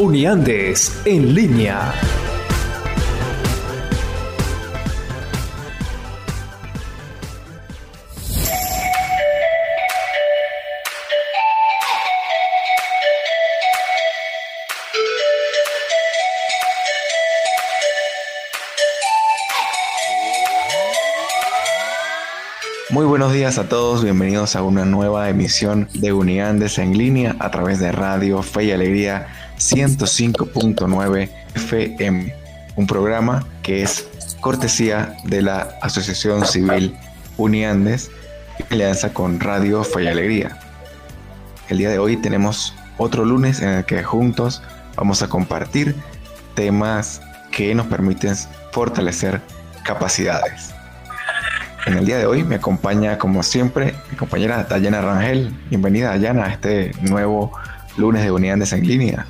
Uniandes en línea. Muy buenos días a todos, bienvenidos a una nueva emisión de Uniandes en línea a través de Radio Fe y Alegría 105.9 FM, un programa que es cortesía de la Asociación Civil Uniandes en alianza con Radio Fe y Alegría. El día de hoy tenemos otro lunes en el que juntos vamos a compartir temas que nos permiten fortalecer capacidades. En el día de hoy me acompaña, como siempre, mi compañera Dayana Rangel. Bienvenida, Dayana, a este nuevo lunes de Unidades en Línea.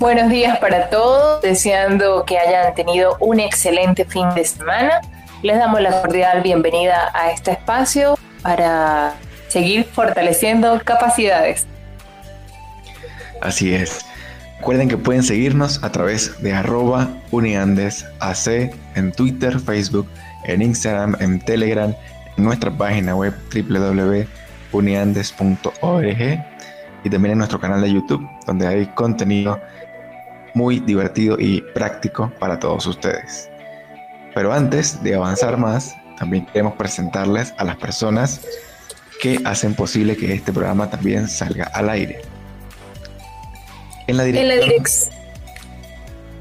Buenos días para todos, deseando que hayan tenido un excelente fin de semana. Les damos la cordial bienvenida a este espacio para seguir fortaleciendo capacidades. Así es. Recuerden que pueden seguirnos a través de arroba uniandesac en Twitter, Facebook, en Instagram, en Telegram, en nuestra página web www.uniandes.org y también en nuestro canal de YouTube, donde hay contenido muy divertido y práctico para todos ustedes. Pero antes de avanzar más, también queremos presentarles a las personas que hacen posible que este programa también salga al aire. En la, dirección,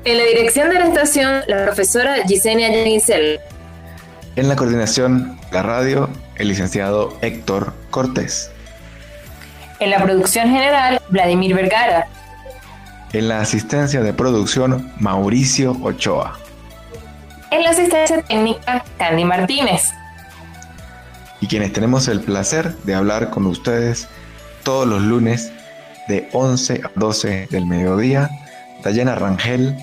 en la, dirección de la estación, la profesora Gisenia Janicel. En la coordinación, la radio, el licenciado Héctor Cortés. En la producción general, Vladimir Vergara. En la asistencia de producción, Mauricio Ochoa. En la asistencia técnica, Candy Martínez. Y quienes tenemos el placer de hablar con ustedes todos los lunes de 11 a 12 del mediodía, Dayana Rangel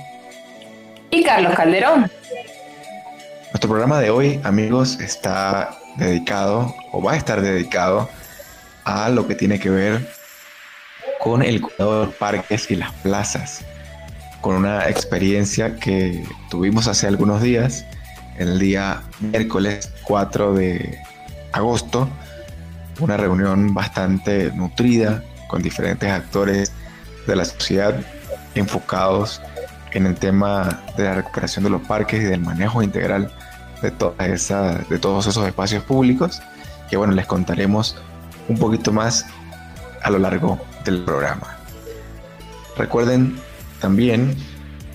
y Carlos Calderón. Nuestro programa de hoy, amigos, está dedicado o va a estar dedicado a lo que tiene que ver con el cuidado de los parques y las plazas, con una experiencia que tuvimos hace algunos días, el día miércoles 4 de agosto, una reunión bastante nutrida con diferentes actores de la sociedad enfocados en el tema de la recuperación de los parques y del manejo integral de, toda esa, de todos esos espacios públicos, que bueno, les contaremos un poquito más a lo largo del programa. Recuerden también,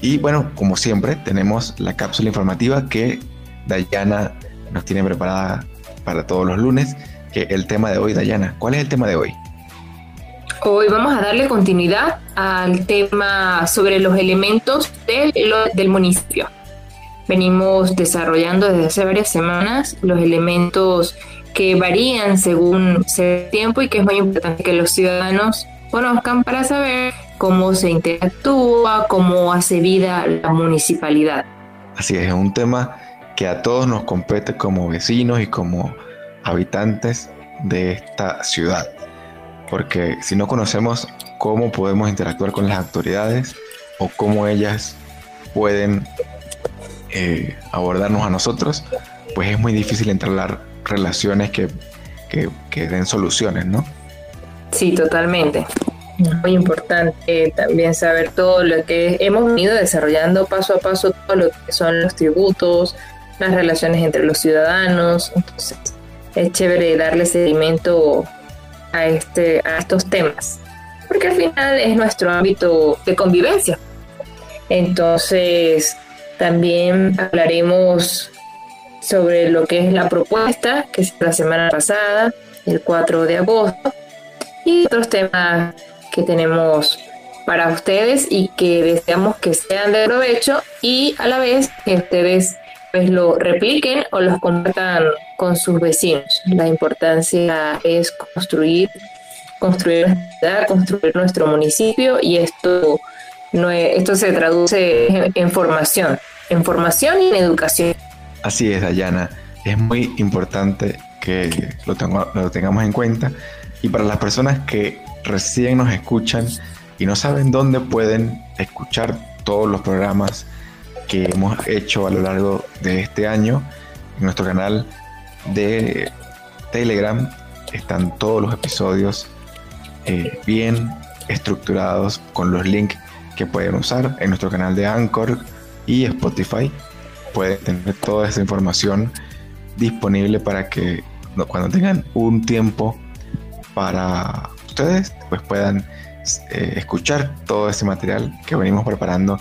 y bueno, como siempre, tenemos la cápsula informativa que Dayana nos tiene preparada para todos los lunes, que el tema de hoy, Dayana, ¿cuál es el tema de hoy? Hoy vamos a darle continuidad al tema sobre los elementos del, del municipio venimos desarrollando desde hace varias semanas los elementos que varían según el tiempo y que es muy importante que los ciudadanos conozcan para saber cómo se interactúa, cómo hace vida la municipalidad. Así es, es un tema que a todos nos compete como vecinos y como habitantes de esta ciudad. Porque si no conocemos cómo podemos interactuar con las autoridades o cómo ellas pueden eh, abordarnos a nosotros, pues es muy difícil entablar relaciones que, que, den soluciones, ¿no? Sí, totalmente. Muy importante también saber todo lo que hemos venido desarrollando paso a paso, todo lo que son los tributos, las relaciones entre los ciudadanos. Entonces, es chévere darle seguimiento a, este, a estos temas, porque al final es nuestro ámbito de convivencia. Entonces, también hablaremos sobre lo que es la propuesta, que es la semana pasada, el 4 de agosto, y otros temas que tenemos para ustedes y que deseamos que sean de provecho y a la vez que ustedes pues lo repliquen o los compartan con sus vecinos. La importancia es construir, construir la ciudad, construir nuestro municipio y esto, no esto se traduce en, formación, en formación y en educación. Así es, Dayana. Es muy importante que lo, lo tengamos en cuenta y para las personas que recién nos escuchan y no saben dónde pueden escuchar todos los programas que hemos hecho a lo largo de este año. En nuestro canal de Telegram están todos los episodios eh, bien estructurados con los links que pueden usar en nuestro canal de Anchor y Spotify. Pueden tener toda esa información disponible para que cuando tengan un tiempo para ustedes, pues puedan eh, escuchar todo ese material que venimos preparando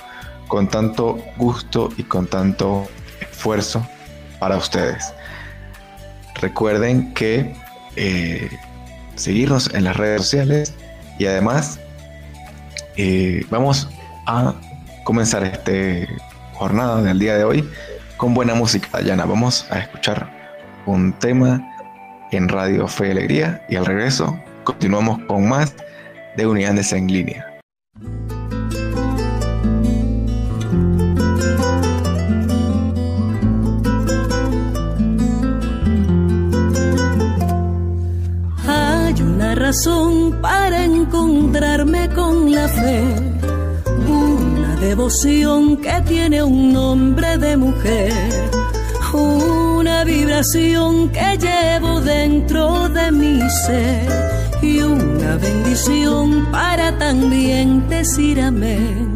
con tanto gusto y con tanto esfuerzo para ustedes. Recuerden que eh, seguirnos en las redes sociales y además eh, vamos a comenzar esta jornada del día de hoy con buena música. Dayana, vamos a escuchar un tema en Radio Fe y Alegría. Y al regreso continuamos con más de Unidades en Línea. razón para encontrarme con la fe, una devoción que tiene un nombre de mujer, una vibración que llevo dentro de mi ser y una bendición para también decir amén.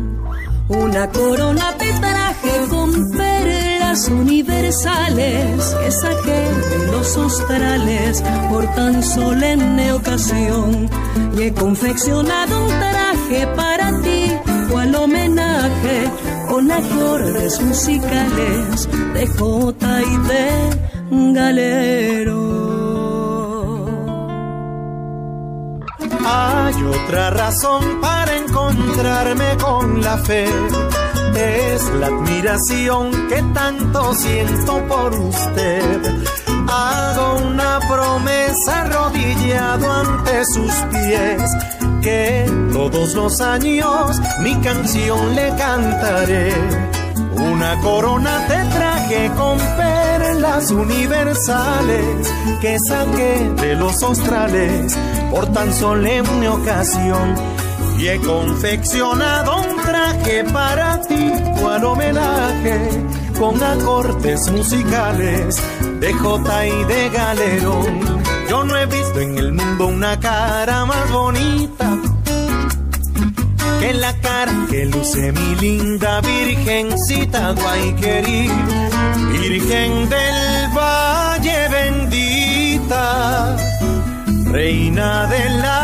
Una corona te traje con perlas universales que saqué de los australes por tan solemne ocasión. Y he confeccionado un traje para ti, cual homenaje con acordes musicales de J y de Galero. Hay otra razón para encontrarme con la fe. Es la admiración que tanto siento por usted. Hago una promesa arrodillado ante sus pies. Que todos los años mi canción le cantaré. Una corona te traje con perlas universales que saqué de los australes por tan solemne ocasión y he confeccionado un traje para ti, cual homenaje con acordes musicales de J y de Galerón. Yo no he visto en el mundo una cara más bonita que la cara que luce mi linda virgencita Guayquerí, Virgen del Valle bendita reina de la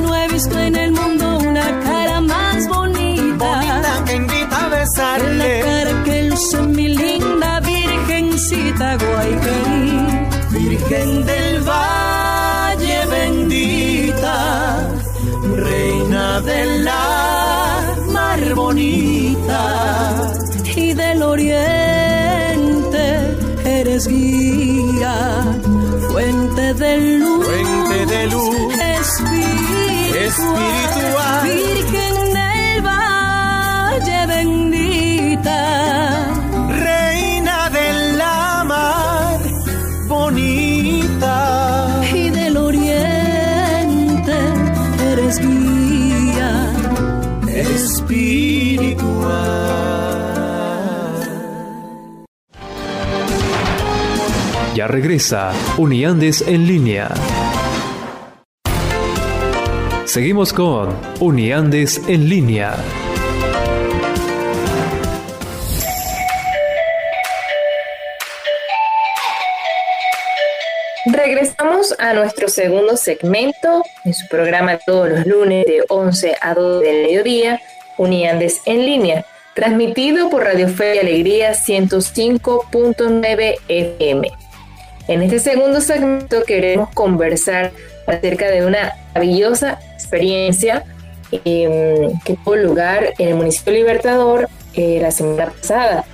no he visto en el mundo una cara más bonita. Bonita que invita a besarle. La cara que luce mi linda virgencita Guayquerí. Virgen del Valle bendita reina de la mar bonita y del oriente eres guía, fuente de luz, fuente de luz. Espiritual, Virgen Regresa Uniandes en línea. Seguimos con Uniandes en línea. Regresamos a nuestro segundo segmento en su programa todos los lunes de 11 a 2 del mediodía, Uniandes en línea, transmitido por Radio Fe y Alegría 105.9 FM. En este segundo segmento queremos conversar acerca de una maravillosa experiencia em, que tuvo lugar en el municipio Libertador eh, la semana pasada.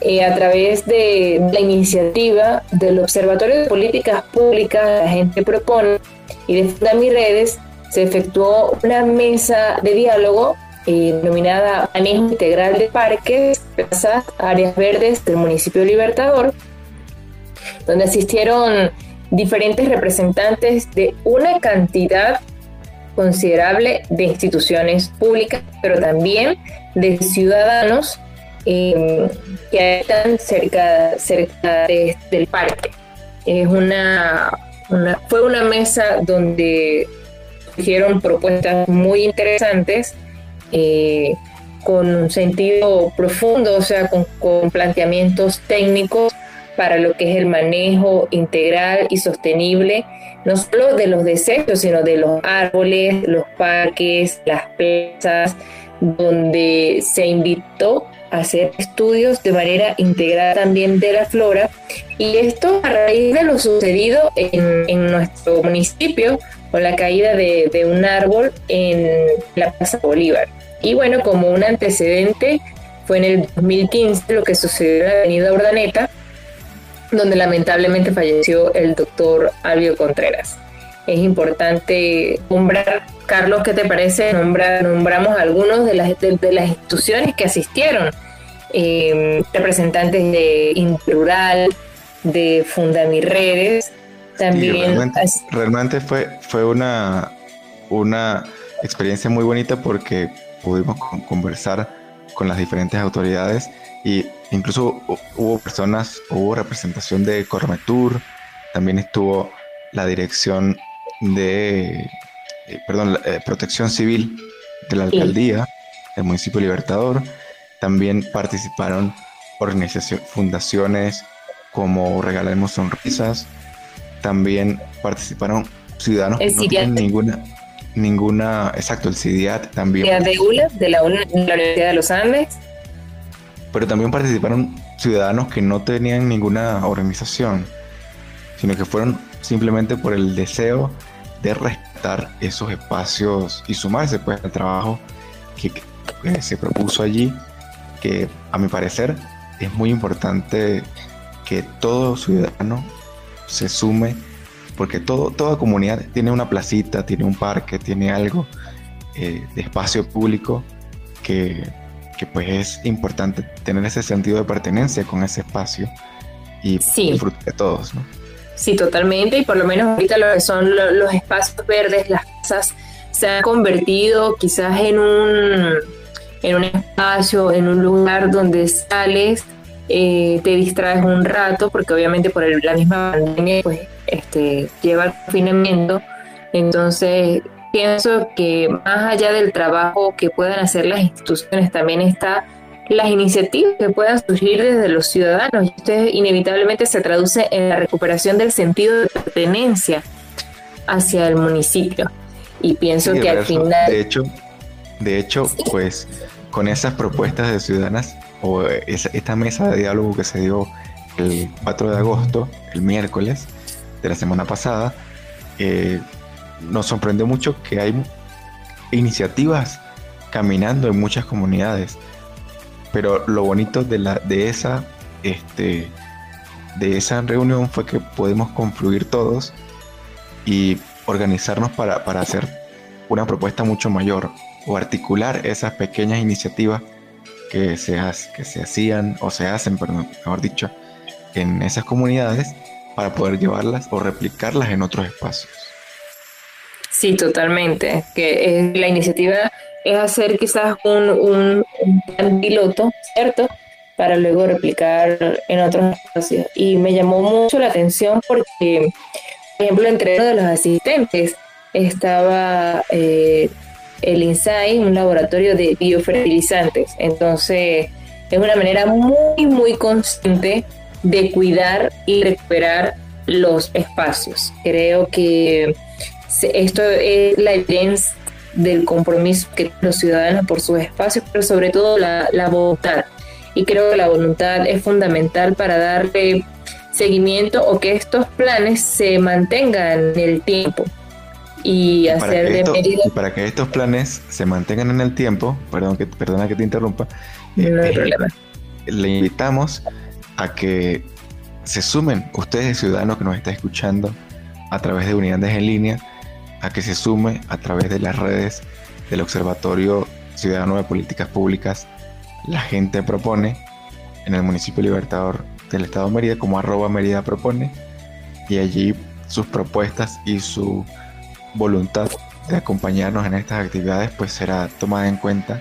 Eh, a través de la iniciativa del Observatorio de Políticas Públicas, la gente propone y de Fundami Redes, se efectuó una mesa de diálogo eh, denominada Manejo Integral de Parques, Plazas, Áreas Verdes del municipio Libertador, donde asistieron diferentes representantes de una cantidad considerable de instituciones públicas, pero también de ciudadanos eh, que están cerca, cerca del parque. Es una, fue una mesa donde surgieron propuestas muy interesantes eh, con un sentido profundo, o sea, con planteamientos técnicos para lo que es el manejo integral y sostenible, no solo de los desechos, sino de los árboles, los parques, las plazas, donde se invitó hacer estudios de manera integral también de la flora y esto a raíz de lo sucedido en, nuestro municipio con la caída de, de, un árbol en la Plaza Bolívar. Y bueno, como un antecedente fue en el 2015 lo que sucedió en la avenida Urdaneta, donde lamentablemente falleció el doctor Albio Contreras. Es importante nombrar Carlos, ¿qué te parece? nombramos algunos de las, de, las instituciones que asistieron, eh, representantes de Interrural, de Fundamirredes, también... realmente, fue, fue una, una experiencia muy bonita porque pudimos conversar con las diferentes autoridades y incluso hubo personas, hubo representación de Cormetur, también estuvo la dirección de eh, perdón, eh, protección civil de la alcaldía, del municipio Libertador. También participaron organizaciones, fundaciones como Regalemos Sonrisas. También participaron ciudadanos el que no ninguna, ninguna, exacto, el CIDIAT también. de ULA, de la, Universidad de los Andes. Pero también participaron ciudadanos que no tenían ninguna organización, sino que fueron simplemente por el deseo de respetar esos espacios y sumarse pues al trabajo que, se propuso allí, que a mi parecer es muy importante que todo ciudadano se sume, porque todo, toda comunidad tiene una placita, tiene un parque, tiene algo eh, de espacio público que, que, pues es importante tener ese sentido de pertenencia con ese espacio y disfrutar de todos, ¿no? Sí, totalmente, y por lo menos ahorita lo que son los espacios verdes, las casas, se han convertido quizás en un, en un espacio, en un lugar donde sales, eh, te distraes un rato, porque obviamente por la misma pandemia pues, este, lleva al confinamiento. Entonces, pienso que más allá del trabajo que puedan hacer las instituciones, también está las iniciativas que puedan surgir desde los ciudadanos. Y esto inevitablemente se traduce en la recuperación del sentido de pertenencia hacia el municipio. Y pienso que al final... De hecho, de hecho pues con esas propuestas de ciudadanas o esta mesa de diálogo que se dio el 4 de agosto, el miércoles de la semana pasada, eh, nos sorprendió mucho que hay iniciativas caminando en muchas comunidades pero lo bonito de, la, de, esa, este, de esa reunión fue que podemos confluir todos y organizarnos para, hacer una propuesta mucho mayor o articular esas pequeñas iniciativas que se, que se hacían o se hacen, perdón, mejor dicho, en esas comunidades para poder llevarlas o replicarlas en otros espacios. Sí, totalmente. Que la iniciativa es hacer quizás un, piloto, ¿cierto? Para luego replicar en otros espacios. Y me llamó mucho la atención porque, por ejemplo, entre uno de los asistentes estaba eh, el INSAI, un laboratorio de biofertilizantes. Entonces, es una manera muy, muy consciente de cuidar y recuperar los espacios. Creo que esto es la evidencia del compromiso que los ciudadanos por sus espacios, pero sobre todo la, voluntad. Y creo que la voluntad es fundamental para darle seguimiento o que estos planes se mantengan en el tiempo y hacer de medidas. Y para que estos planes se mantengan en el tiempo, perdón que, perdona que te interrumpa, no hay eh, problema. le invitamos a que se sumen ustedes ciudadanos que nos están escuchando a través de unidades en línea, a que se sume a través de las redes del Observatorio Ciudadano de Políticas Públicas, la gente propone en el municipio Libertador del Estado de Mérida como arroba Mérida propone y allí sus propuestas y su voluntad de acompañarnos en estas actividades pues será tomada en cuenta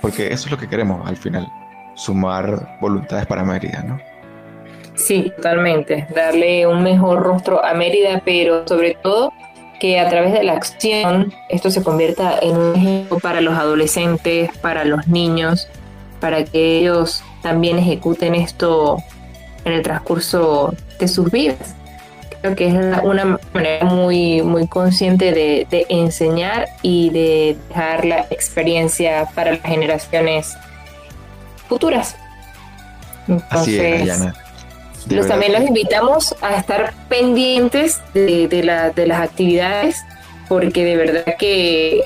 porque eso es lo que queremos al final, sumar voluntades para Mérida, ¿no? Sí, totalmente, darle un mejor rostro a Mérida, pero sobre todo que a través de la acción esto se convierta en un ejemplo para los adolescentes, para los niños, para que ellos también ejecuten esto en el transcurso de sus vidas. Creo que es una manera muy, muy consciente de, enseñar y de dejar la experiencia para las generaciones futuras. Así es, los, también los invitamos a estar pendientes de, de, las actividades, porque de verdad que,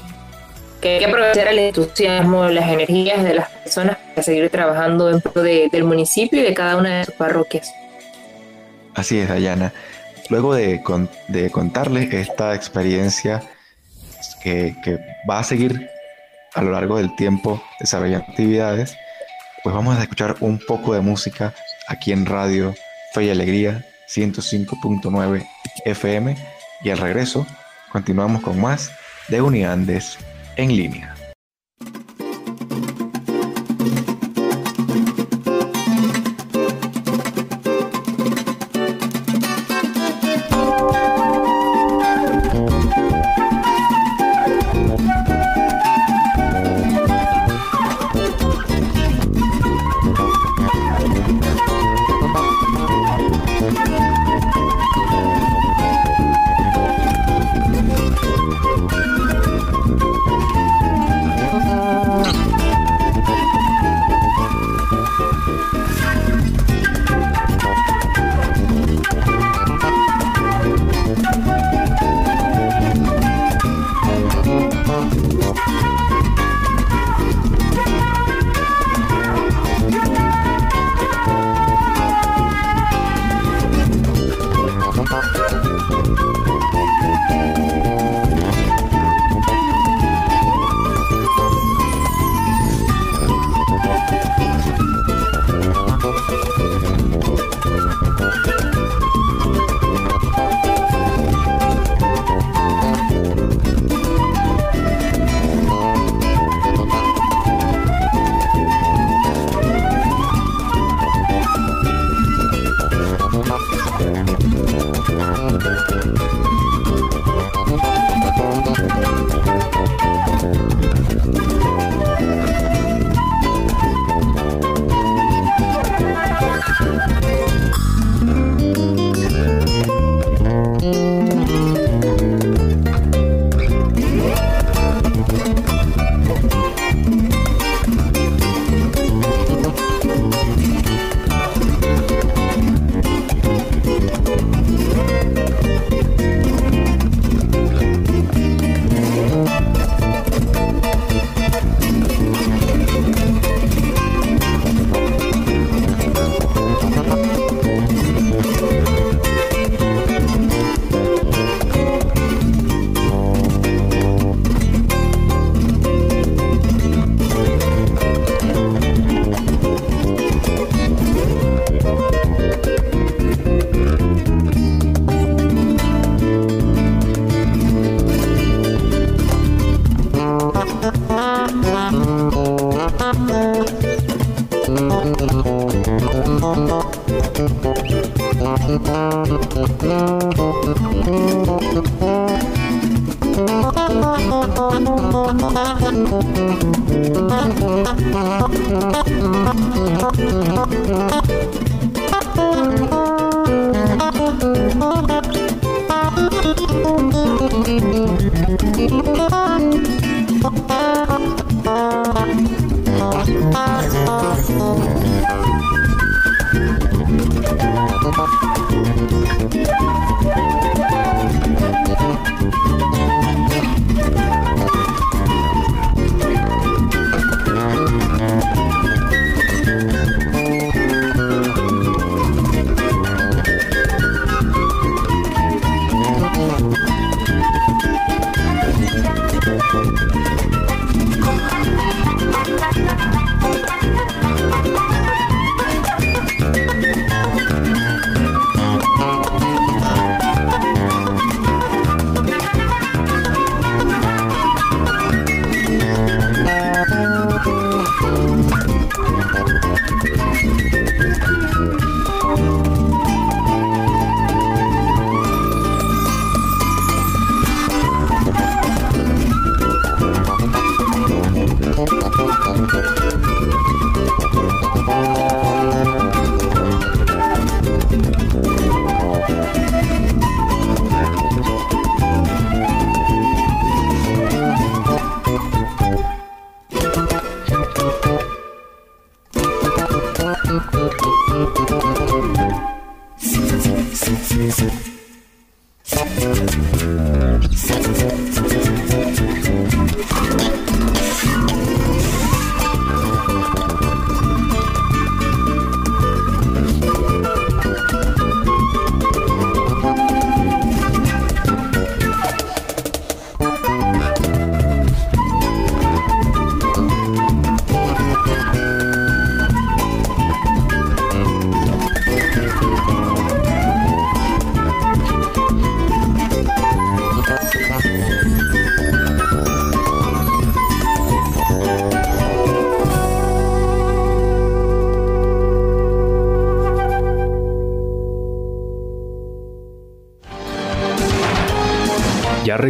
hay que aprovechar el entusiasmo, las energías de las personas para seguir trabajando dentro del municipio y de cada una de sus parroquias. Así es, Dayana. Luego de, de contarles esta experiencia que, que va a seguir a lo largo del tiempo desarrollando actividades, pues vamos a escuchar un poco de música aquí en Radio Y Alegría 105.9 FM y al regreso continuamos con más de Uniandes en línea.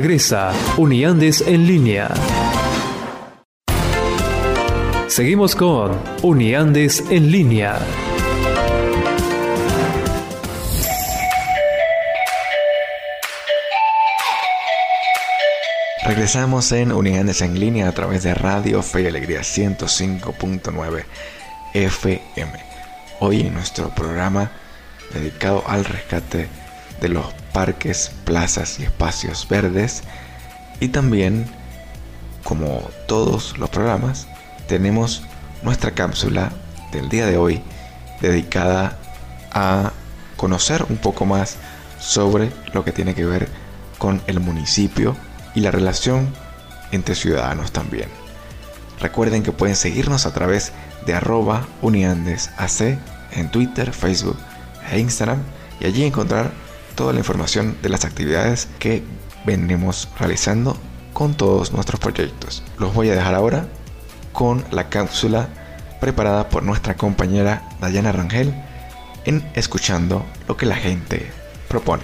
Regresa Uniandes en línea. Seguimos con Uniandes en línea. Regresamos en Uniandes en línea a través de Radio Fe y Alegría 105.9 FM. Hoy en nuestro programa dedicado al rescate de los parques, plazas y espacios verdes. Y también, como todos los programas, tenemos nuestra cápsula del día de hoy dedicada a conocer un poco más sobre lo que tiene que ver con el municipio y la relación entre ciudadanos también. Recuerden que pueden seguirnos a través de arroba uniandesac en Twitter, Facebook e Instagram y allí encontrar toda la información de las actividades que venimos realizando con todos nuestros proyectos. Los voy a dejar ahora con la cápsula preparada por nuestra compañera Dayana Rangel en Escuchando lo que la gente propone.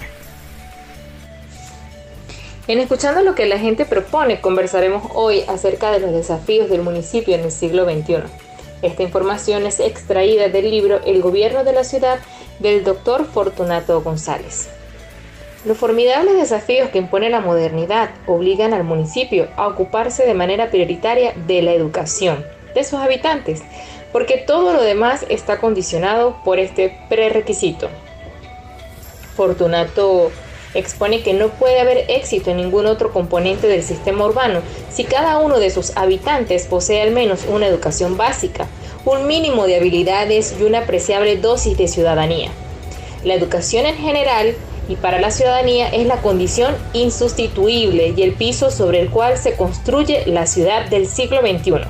En Escuchando lo que la gente propone, conversaremos hoy acerca de los desafíos del municipio en el siglo XXI. Esta información es extraída del libro El gobierno de la ciudad del doctor Fortunato González. Los formidables desafíos que impone la modernidad obligan al municipio a ocuparse de manera prioritaria de la educación de sus habitantes, porque todo lo demás está condicionado por este prerequisito. Fortunato expone que no puede haber éxito en ningún otro componente del sistema urbano si cada uno de sus habitantes posee al menos una educación básica, un mínimo de habilidades y una apreciable dosis de ciudadanía. La educación en general y para la ciudadanía es la condición insustituible y el piso sobre el cual se construye la ciudad del siglo XXI.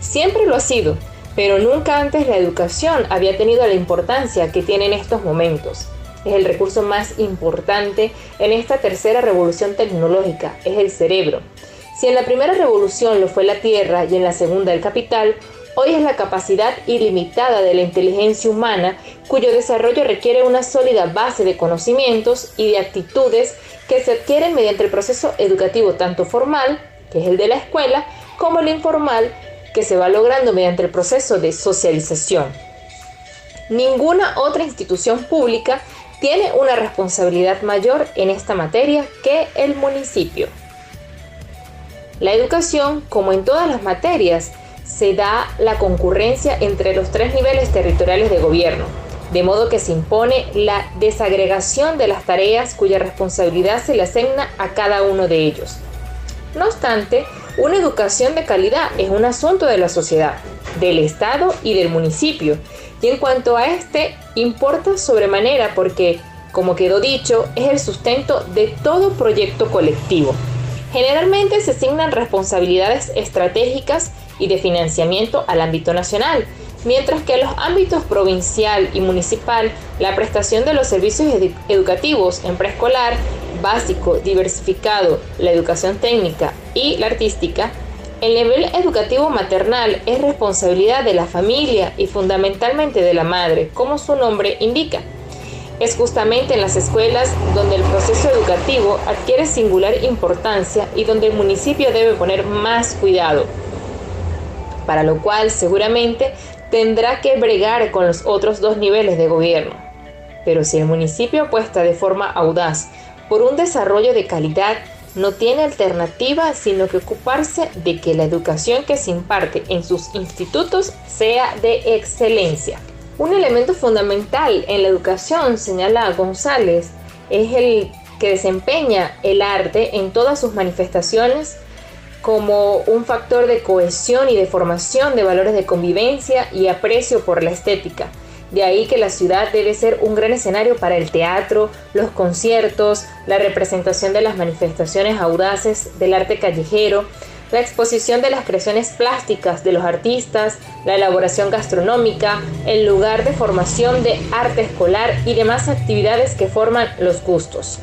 Siempre lo ha sido, pero nunca antes la educación había tenido la importancia que tiene en estos momentos. Es el recurso más importante en esta tercera revolución tecnológica, es el cerebro. Si en la primera revolución lo fue la tierra y en la segunda el capital, hoy es la capacidad ilimitada de la inteligencia humana cuyo desarrollo requiere una sólida base de conocimientos y de actitudes que se adquieren mediante el proceso educativo tanto formal, que es el de la escuela, como el informal, que se va logrando mediante el proceso de socialización. Ninguna otra institución pública tiene una responsabilidad mayor en esta materia que el municipio. La educación, como en todas las materias, se da la concurrencia entre los tres niveles territoriales de gobierno, de modo que se impone la desagregación de las tareas cuya responsabilidad se le asigna a cada uno de ellos. No obstante, una educación de calidad es un asunto de la sociedad, del Estado y del municipio, y en cuanto a este, importa sobremanera porque, como quedó dicho, es el sustento de todo proyecto colectivo. Generalmente se asignan responsabilidades estratégicas y de financiamiento al ámbito nacional, mientras que en los ámbitos provincial y municipal la prestación de los servicios educativos en preescolar, básico, diversificado, la educación técnica y la artística, el nivel educativo maternal es responsabilidad de la familia y fundamentalmente de la madre, como su nombre indica. Es justamente en las escuelas donde el proceso educativo adquiere singular importancia y donde el municipio debe poner más cuidado, para lo cual seguramente tendrá que bregar con los otros dos niveles de gobierno. Pero si el municipio apuesta de forma audaz por un desarrollo de calidad, no tiene alternativa sino que ocuparse de que la educación que se imparte en sus institutos sea de excelencia. Un elemento fundamental en la educación, señala González, es el que desempeña el arte en todas sus manifestaciones como un factor de cohesión y de formación de valores de convivencia y aprecio por la estética. De ahí que la ciudad debe ser un gran escenario para el teatro, los conciertos, la representación de las manifestaciones audaces del arte callejero, la exposición de las creaciones plásticas de los artistas, la elaboración gastronómica, el lugar de formación de arte escolar y demás actividades que forman los gustos.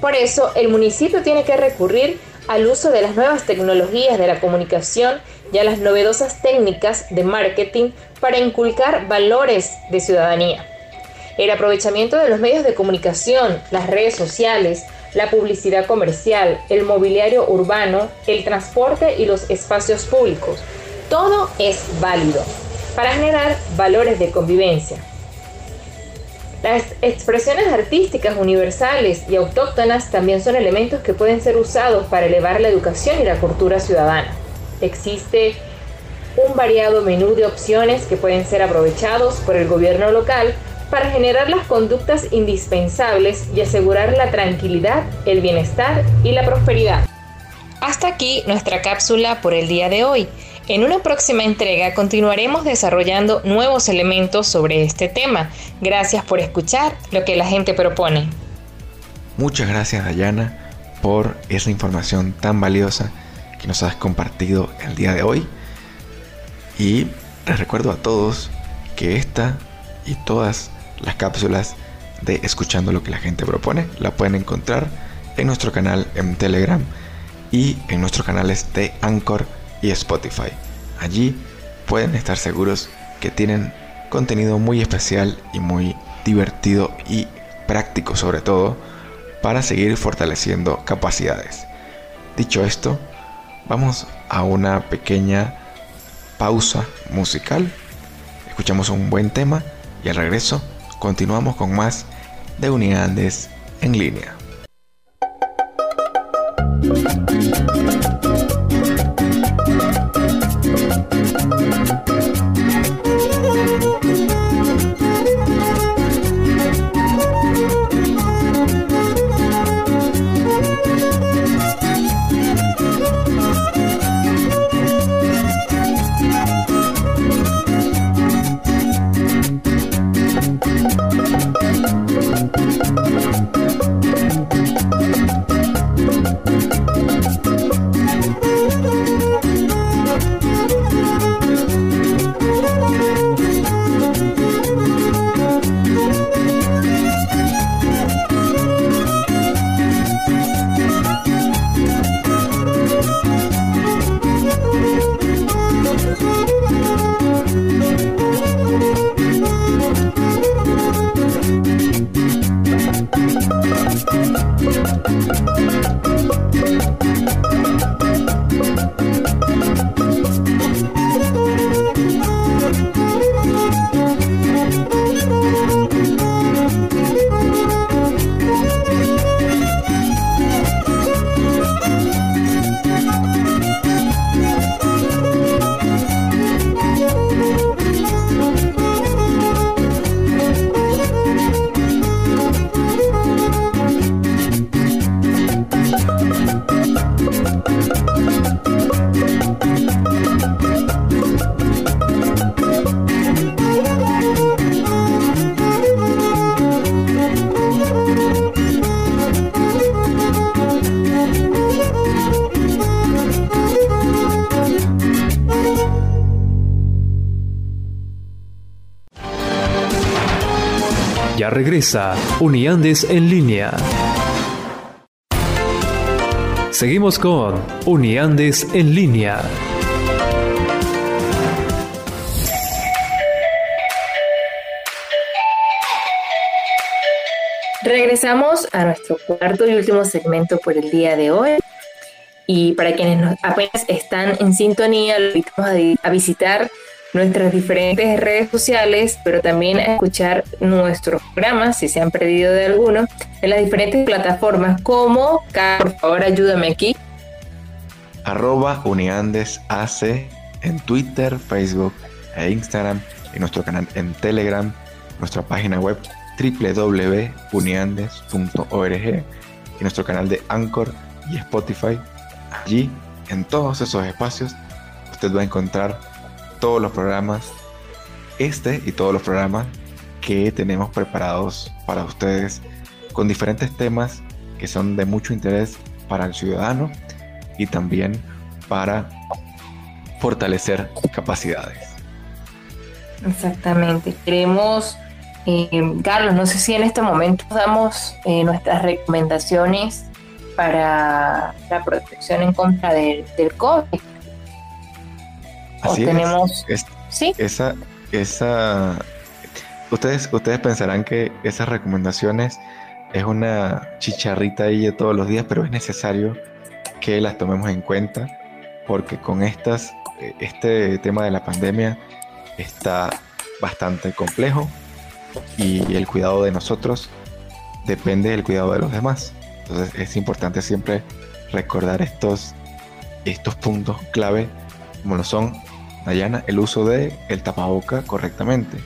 Por eso, el municipio tiene que recurrir al uso de las nuevas tecnologías de la comunicación y a las novedosas técnicas de marketing para inculcar valores de ciudadanía. El aprovechamiento de los medios de comunicación, las redes sociales, la publicidad comercial, el mobiliario urbano, el transporte y los espacios públicos. Todo es válido para generar valores de convivencia, las expresiones artísticas universales y autóctonas también son elementos que pueden ser usados para elevar la educación y la cultura ciudadana. Existe un variado menú de opciones que pueden ser aprovechados por el gobierno local para generar las conductas indispensables y asegurar la tranquilidad, el bienestar y la prosperidad. Hasta aquí nuestra cápsula por el día de hoy. En una próxima entrega continuaremos desarrollando nuevos elementos sobre este tema. Gracias por escuchar lo que la gente propone. Muchas gracias Dayana por esa información tan valiosa que nos has compartido el día de hoy. Y les recuerdo a todos que esta y todas las cápsulas de Escuchando lo que la gente propone la pueden encontrar en nuestro canal en Telegram y en nuestros canales de Anchor y Spotify. Allí pueden estar seguros que tienen contenido muy especial y muy divertido y práctico sobre todo para seguir fortaleciendo capacidades. Dicho esto, vamos a una pequeña pausa musical. Escuchamos un buen tema y al regreso continuamos con más de Unidades en línea. Regresa Uniandes en línea. Seguimos con Uniandes en línea. Regresamos a nuestro cuarto y último segmento por el día de hoy. Y para quienes apenas están en sintonía, los invitamos a, visitar nuestras diferentes redes sociales, pero también a escuchar nuestros programas, si se han perdido de alguno, en las diferentes plataformas como, por favor ayúdame aquí. Arroba UniandesAC en Twitter, Facebook e Instagram, en nuestro canal en Telegram, nuestra página web www.uniandes.org y nuestro canal de Anchor y Spotify. Allí, en todos esos espacios, usted va a encontrar todos los programas, este y todos los programas que tenemos preparados para ustedes con diferentes temas que son de mucho interés para el ciudadano y también para fortalecer capacidades. Exactamente. Queremos eh, Carlos, no sé si en este momento damos eh, nuestras recomendaciones para la protección en contra del COVID. Así tenemos... es. ¿Sí? Esa, esa... Ustedes, ustedes pensarán que esas recomendaciones es una chicharrita ahí de todos los días, pero es necesario que las tomemos en cuenta porque con estas, este tema de la pandemia está bastante complejo y el cuidado de nosotros depende del cuidado de los demás. Entonces es importante siempre recordar estos, estos puntos clave como lo son, Dayana, el uso de el tapaboca correctamente.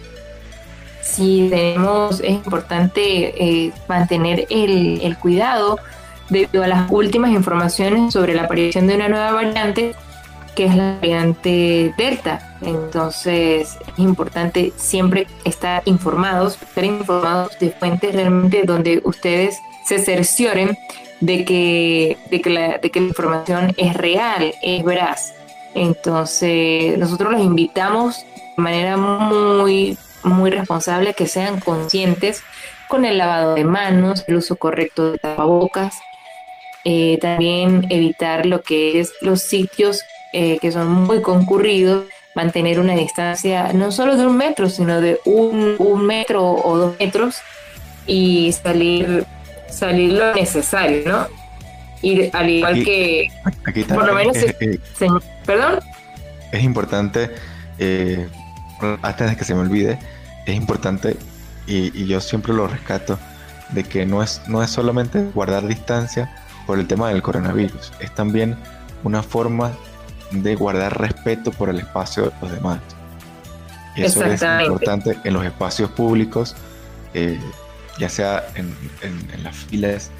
Sí, tenemos, es importante eh, mantener el, el cuidado debido a las últimas informaciones sobre la aparición de una nueva variante que es la variante Delta. Entonces es importante siempre estar informados, estar informados de fuentes realmente donde ustedes se cercioren de que, de que, la, de que la información es real, es veraz. Entonces nosotros los invitamos de manera muy, muy responsable a que sean conscientes con el lavado de manos, el uso correcto de tapabocas, eh, también evitar lo que es los sitios eh, que son muy concurridos, mantener una distancia no solo de un metro, sino de un, metro o dos metros y salir, salir lo necesario, ¿no? Y al igual que, por lo menos, perdón. Es importante, eh, antes de que se me olvide, es importante, y, y, yo siempre lo rescato, de que no es, no es solamente guardar distancia por el tema del coronavirus, es también una forma de guardar respeto por el espacio de los demás. Y eso es importante en los espacios públicos, eh, ya sea en, las filas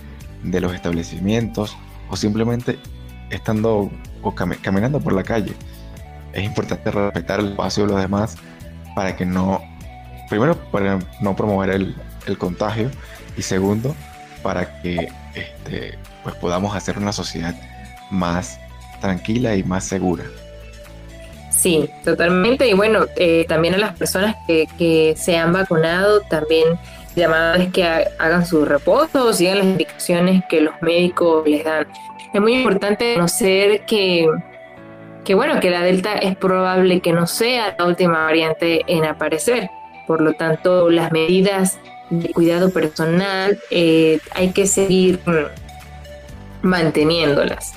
de los establecimientos o simplemente estando caminando por la calle. Es importante respetar el espacio de los demás para que no, primero, para no promover el, el contagio y segundo, para que este, pues podamos hacer una sociedad más tranquila y más segura. Sí, totalmente. Y bueno, eh, también a las personas que, que, se han vacunado, también llamadas que hagan su reposo, sigan las indicaciones que los médicos les dan. Es muy importante conocer que, que, bueno, que la Delta es probable que no sea la última variante en aparecer. Por lo tanto, las medidas de cuidado personal eh, hay que seguir manteniéndolas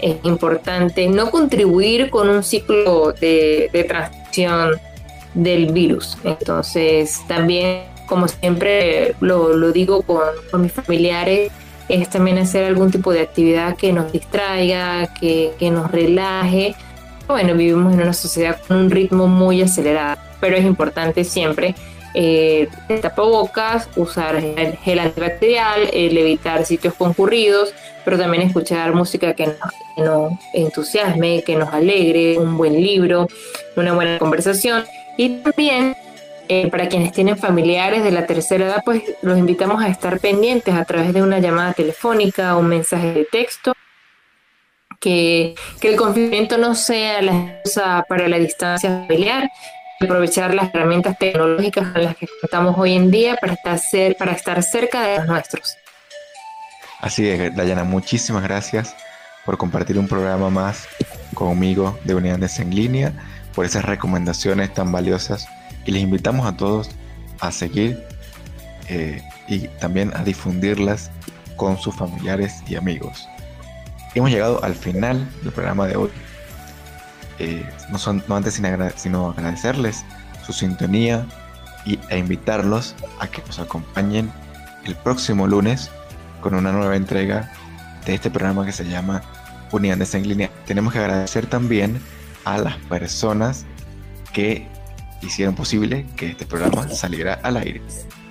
es importante no contribuir con un ciclo de, de transmisión del virus. Entonces, también, como siempre lo, digo con, mis familiares, es también hacer algún tipo de actividad que nos distraiga, que, que nos relaje. Bueno, vivimos en una sociedad con un ritmo muy acelerado, pero es importante siempre eh, tapabocas, usar el gel antibacterial, evitar sitios concurridos, pero también escuchar música que nos, entusiasme, que nos alegre, un buen libro, una buena conversación. Y también eh, para quienes tienen familiares de la tercera edad, pues los invitamos a estar pendientes a través de una llamada telefónica o un mensaje de texto. Que, que el confinamiento no sea la excusa para la distancia familiar, aprovechar las herramientas tecnológicas con las que contamos hoy en día para estar, para estar cerca de los nuestros. Así es, Dayana, muchísimas gracias por compartir un programa más conmigo de Unidades en Línea, por esas recomendaciones tan valiosas y les invitamos a todos a seguir eh, y también a difundirlas con sus familiares y amigos. Hemos llegado al final del programa de hoy. Eh, no, son, no antes sino agradecerles su sintonía y, e invitarlos a que nos acompañen el próximo lunes con una nueva entrega de este programa que se llama Unidades en línea. Tenemos que agradecer también a las personas que hicieron posible que este programa saliera al aire.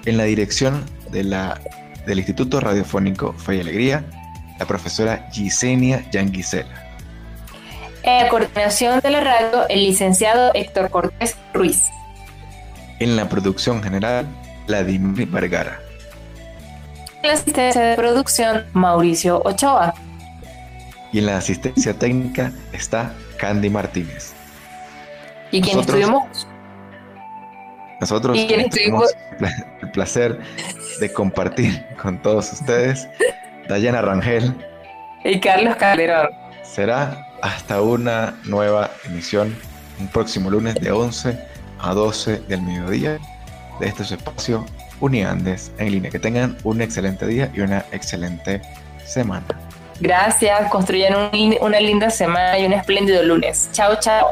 En la dirección de la, del Instituto Radiofónico Fe y Alegría, la profesora Gisenia Yanguisela. En la coordinación de la radio, el licenciado Héctor Cortés Ruiz. En la producción general, Vladimir Vergara. En la asistencia de producción, Mauricio Ochoa. Y en la asistencia técnica está Candy Martínez. ¿Y quién estuvimos? Nosotros tenemos el placer de compartir con todos ustedes Dayana Rangel y Carlos Calderón. Será hasta una nueva emisión un próximo lunes de 11 a 12 del mediodía de este espacio Uniandes en línea. Que tengan un excelente día y una excelente semana. Gracias, construyan una linda semana y un espléndido lunes. Chao, chao.